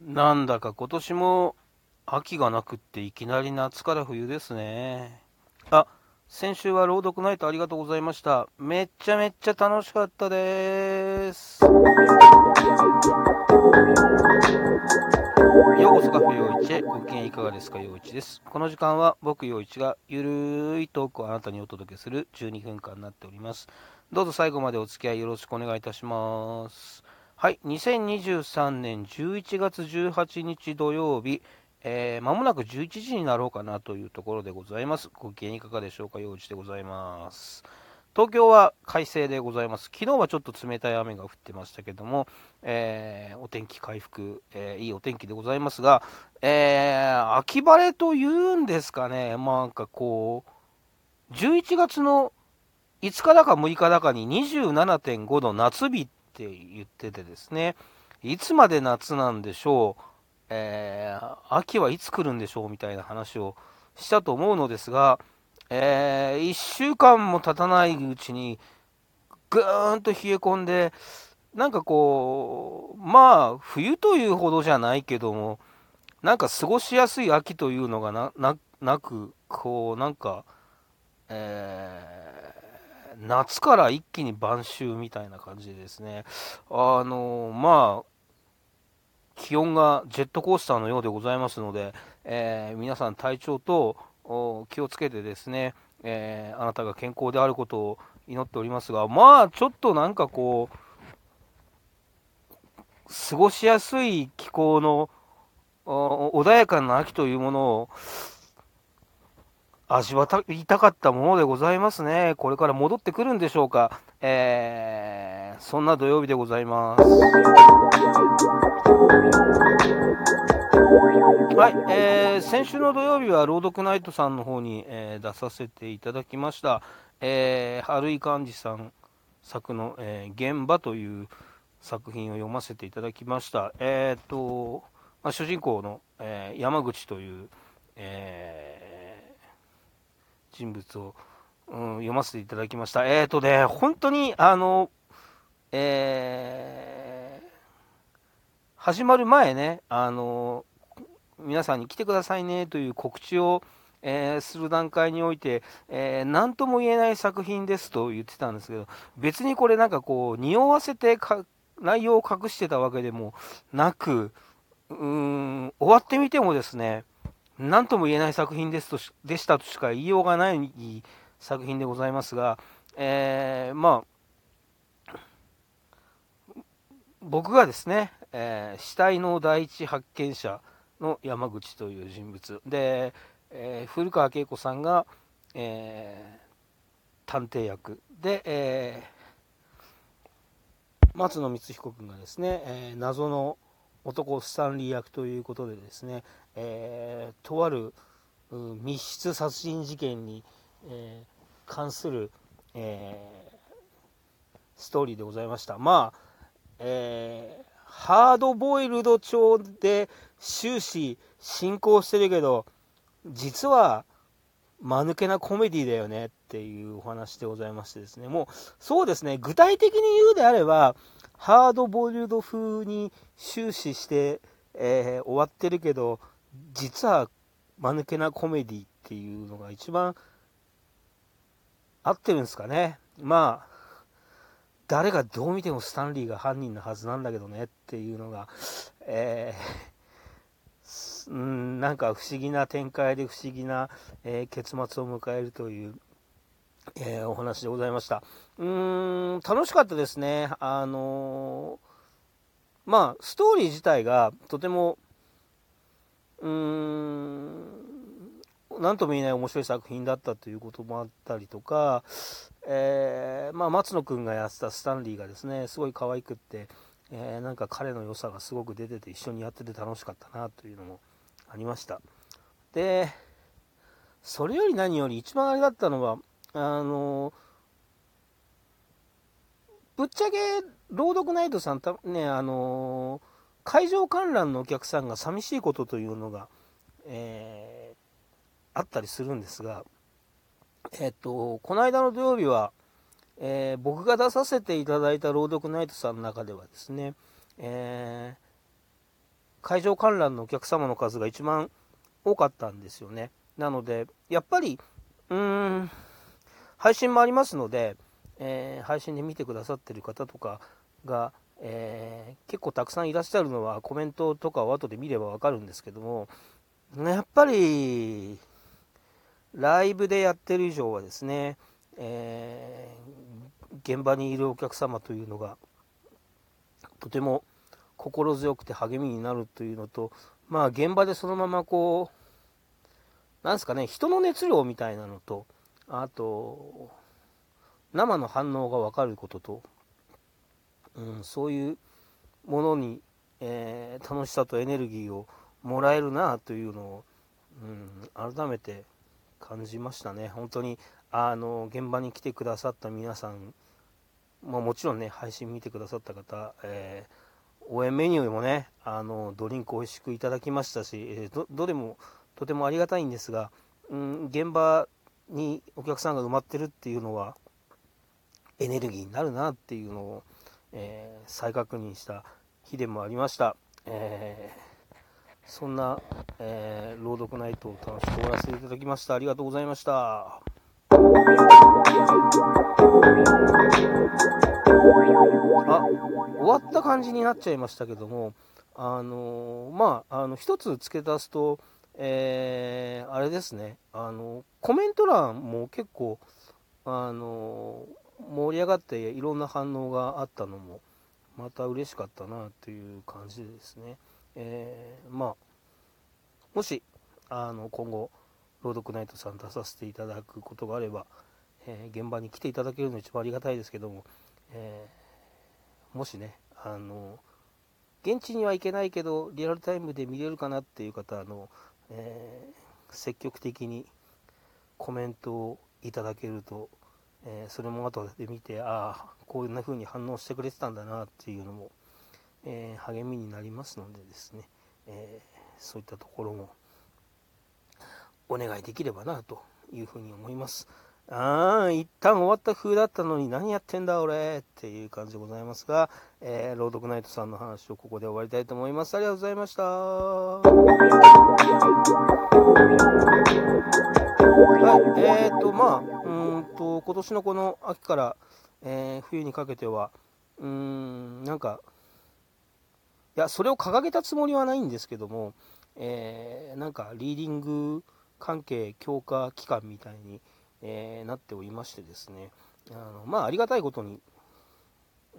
なんだか今年も秋がなくっていきなり夏から冬ですね。あ、先週は朗読ナイトありがとうございました。めっちゃめっちゃ楽しかったです。ようこそカフェ陽一へご機嫌いかがですか陽一です。この時間は僕陽一がゆるーいトークをあなたにお届けする12分間になっております。どうぞ最後までお付き合いよろしくお願いいたします。はい、2023年11月18日土曜日、えー、間もなく11時になろうかなというところでございます。ご機嫌いかがでしょうか、用意してございます。東京は快晴でございます。昨日はちょっと冷たい雨が降ってましたけども、えー、お天気回復、えー、いいお天気でございますが、えー、秋晴れというんですかね、まあ、なんかこう、11月の5日だか6日だかに27.5度夏日ってって言っててですね、いつまで夏なんでしょう、えー、秋はいつ来るんでしょうみたいな話をしたと思うのですが、えー、1週間も経たないうちに、ぐーんと冷え込んで、なんかこう、まあ、冬というほどじゃないけども、なんか過ごしやすい秋というのがなく、こう、なんか、えー夏から一気に晩秋みたいな感じでですね、あのまあ、気温がジェットコースターのようでございますので、えー、皆さん体調と気をつけてですね、えー、あなたが健康であることを祈っておりますが、まあ、ちょっとなんかこう、過ごしやすい気候の穏やかな秋というものを味わいたかったものでございますね。これから戻ってくるんでしょうか。えー、そんな土曜日でございます。はい、えー、先週の土曜日は朗読ナイトさんの方に、えー、出させていただきました。えー、春井寛治さん作の、えー、現場という作品を読ませていただきました。えっ、と、まあ、主人公の、えー山口という、えー人物を、うん、読ませていただきました。えっ、ー、とね、本当に、あの、えー、始まる前ね、あの、皆さんに来てくださいねという告知を、えー、する段階において、えー、何とも言えない作品ですと言ってたんですけど、別にこれなんかこう、匂わせて内容を隠してたわけでもなく、うーん、終わってみてもですね、何とも言えない作品ですとしでしたとしか言いようがない作品でございますが、えー、まあ、僕がですね、えー、死体の第一発見者の山口という人物。で、えー、古川恵子さんが、え探偵役。で、え松野光彦君がですね、え謎の男スタンリー役ということでですね、えー、とある密室殺人事件に、えー、関する、えー、ストーリーでございました。まあ、えハードボイルド調で終始進行してるけど、実は間抜けなコメディだよねっていうお話でございましてですね、もうそうですね、具体的に言うであれば、ハードボイルド風に終始して、えー、終わってるけど、実は間抜けなコメディっていうのが一番合ってるんですかね。まあ、誰がどう見てもスタンリーが犯人のはずなんだけどねっていうのが、えー、んなんか不思議な展開で不思議な、えー、結末を迎えるというえー、お話でございました。うーん、楽しかったですね。あのー、まあ、ストーリー自体がとても、うーん、なんとも言えない面白い作品だったということもあったりとか、えー、まあ、松野君がやってたスタンリーがですね、すごい可愛くって、えー、なんか彼の良さがすごく出てて一緒にやってて楽しかったなというのもありました。で、それより何より一番あれだったのは、あのぶっちゃけ朗読ナイトさんたねあの会場観覧のお客さんが寂しいことというのが、えー、あったりするんですがえっ、とこの間の土曜日は、えー、僕が出させていただいた朗読ナイトさんの中ではですね、えー、会場観覧のお客様の数が一番多かったんですよね。なので、やっぱり、うーん、配信もありますので、えー、配信で見てくださってる方とかが、えー、結構たくさんいらっしゃるのはコメントとかを後で見ればわかるんですけども、やっぱり、ライブでやってる以上はですね、えー、現場にいるお客様というのが、とても心強くて励みになるというのと、まあ現場でそのままこう、なんですかね、人の熱量みたいなのと、あと、生の反応が分かることと、うん、そういうものに、えー、楽しさとエネルギーをもらえるなというのを、うん、改めて感じましたね。本当に、あの、現場に来てくださった皆さん、まあ、もちろんね、配信見てくださった方、えー、応援メニューもね、あの、ドリンク美味しくいただきましたし、えー、ど、どれもとてもありがたいんですが、うん、現場にお客さんが埋まってるっていうのは、エネルギーになるなっていうのを、えー、再確認した日でもありました。えー、そんな、えー、朗読ナイトを楽しく終わらせていただきました。ありがとうございました。あ、終わった感じになっちゃいましたけども、あのまあ、あの、一つ付け足すと、えー、あれですね、あの、コメント欄も結構、あの盛り上がっていろんな反応があったのもまた嬉しかったなという感じですね。えー、まあもしあの今後朗読ナイトさん出させていただくことがあれば、えー、現場に来ていただけるの一番ありがたいですけども、えー、もしねあの現地には行けないけどリアルタイムで見れるかなっていう方の、え積極的にコメントをいただけるとえー、それも後で見てああこんな風に反応してくれてたんだなっていうのも、えー、励みになりますのでですね、え、そういったところもお願いできればなというふうに思います。ああ一旦終わった風だったのに何やってんだ俺っていう感じでございますが、え朗読ナイトさんの話をここで終わりたいと思います。ありがとうございました。はい、えーと、まあ、うんと、今年のこの秋から、えー、冬にかけては、うーん、なんか、いや、それを掲げたつもりはないんですけども、えー、なんか、リーディング関係強化機関みたいに、えー、なっておりましてですね、あのまあ、ありがたいことに、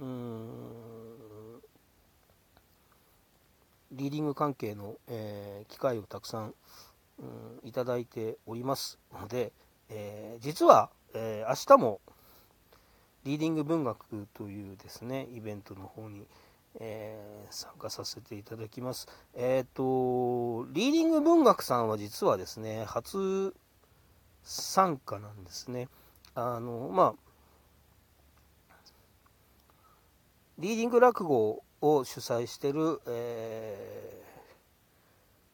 うーん、リーディング関係の、えー、機会をたくさん、うん、いただいておりますので、えー、実は、えー、明日もリーディング文学というですねイベントの方に、えー、参加させていただきます。えっ、とリーディング文学さんは実はですね初参加なんですね。あのまあリーディング落語を主催してる、え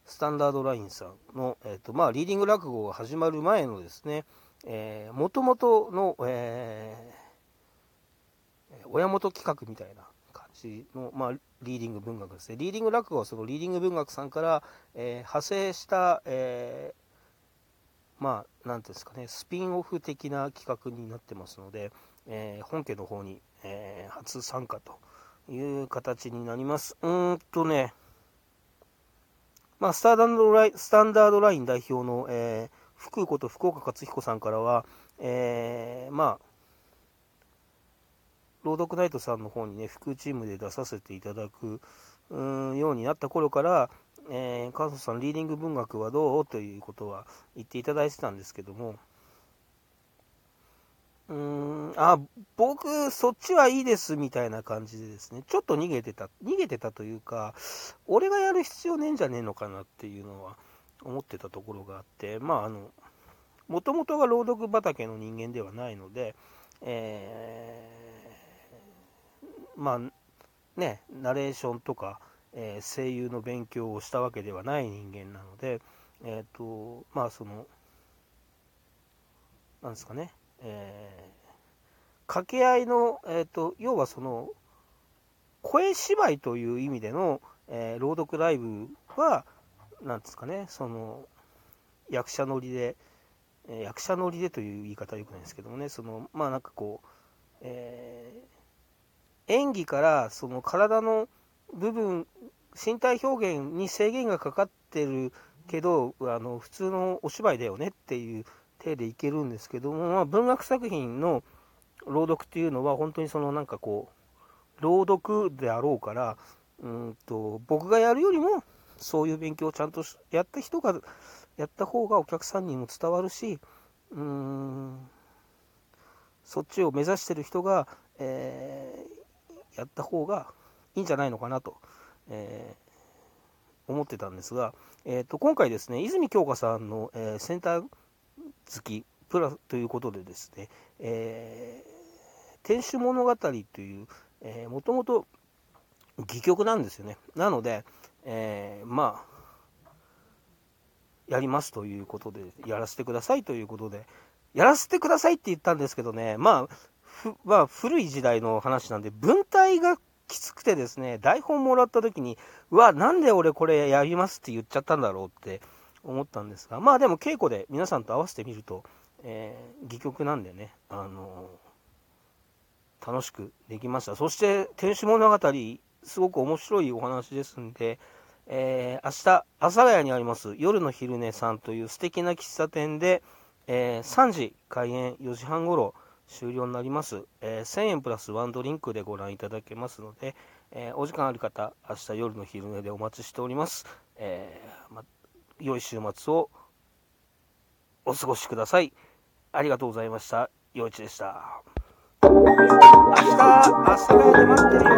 スタンダードラインさんの、えーとまあ、リーディング落語が始まる前のですね、えー、元々の、えー、親元企画みたいな感じの、まあ、リーディング文学ですね。リーディング落語はそのリーディング文学さんから、えー、派生した、えー、まあ、なんですかね、スピンオフ的な企画になってますので、えー、本家の方に、えー、初参加という形になります。うーんとね、まあ、スタンダードラインスタンダードライン代表の、えー、福こと福岡克彦さんからは、えー、まあ、朗読ナイトさんの方にね、副チームで出させていただくうんようになった頃から、えー、関西さん、リーディング文学はどう？ということは言っていただいてたんですけども、うーん、あ、僕、そっちはいいですみたいな感じでですね、ちょっと逃げてた、逃げてたというか、俺がやる必要ねえんじゃねえのかなっていうのは思ってたところがあって、まあ、あの、もともとが朗読畑の人間ではないので、えー、まあ、ね、ナレーションとか、えー、声優の勉強をしたわけではない人間なので、えっ、ー、と、まあ、その、なんですかね、えー、掛け合いの、えーと、要はその声芝居という意味での、え、朗読ライブは、なんですかね、その、役者乗りで、え役者乗りでという言い方はよくないですけどもね、その、まあなんかこう、え、演技からその体の部分、身体表現に制限がかかってるけど、あの普通のお芝居だよねっていう体でいけるんですけども、まあ、文学作品の朗読っていうのは本当にそのなんかこう朗読であろうからうんと僕がやるよりもそういう勉強をちゃんとやった人がやった方がお客さんにも伝わるしうーんそっちを目指してる人が、えー、やった方がいいんじゃないのかなと、えー、思ってたんですが、えーと、今回ですね泉鏡花さんの、えー、センター月プラということでですね、えー、天守物語という、えー、もともと戯曲なんですよね。なので、えー、まあ、やりますということで、やらせてくださいということで、やらせてくださいって言ったんですけどね、まあ、まあ、古い時代の話なんで、文体がきつくてですね、台本もらった時に、うわ、なんで俺これやりますって言っちゃったんだろうって思ったんですが、まあでも稽古で皆さんと合わせてみると、えー、戯曲なんでね、あのー、楽しくできました。そして、天使物語、すごく面白いお話ですんで、えー、明日、阿佐ヶ谷にあります夜の昼寝さんという素敵な喫茶店で、えー、3時開演4時半ごろ終了になります、えー、1000円プラスワンドリンクでご覧いただけますので、えお時間ある方、明日夜の昼寝でお待ちしております。えま、良い週末をお過ごしください。ありがとうございました。陽一でした。明日、阿佐ヶ谷で待ってるよ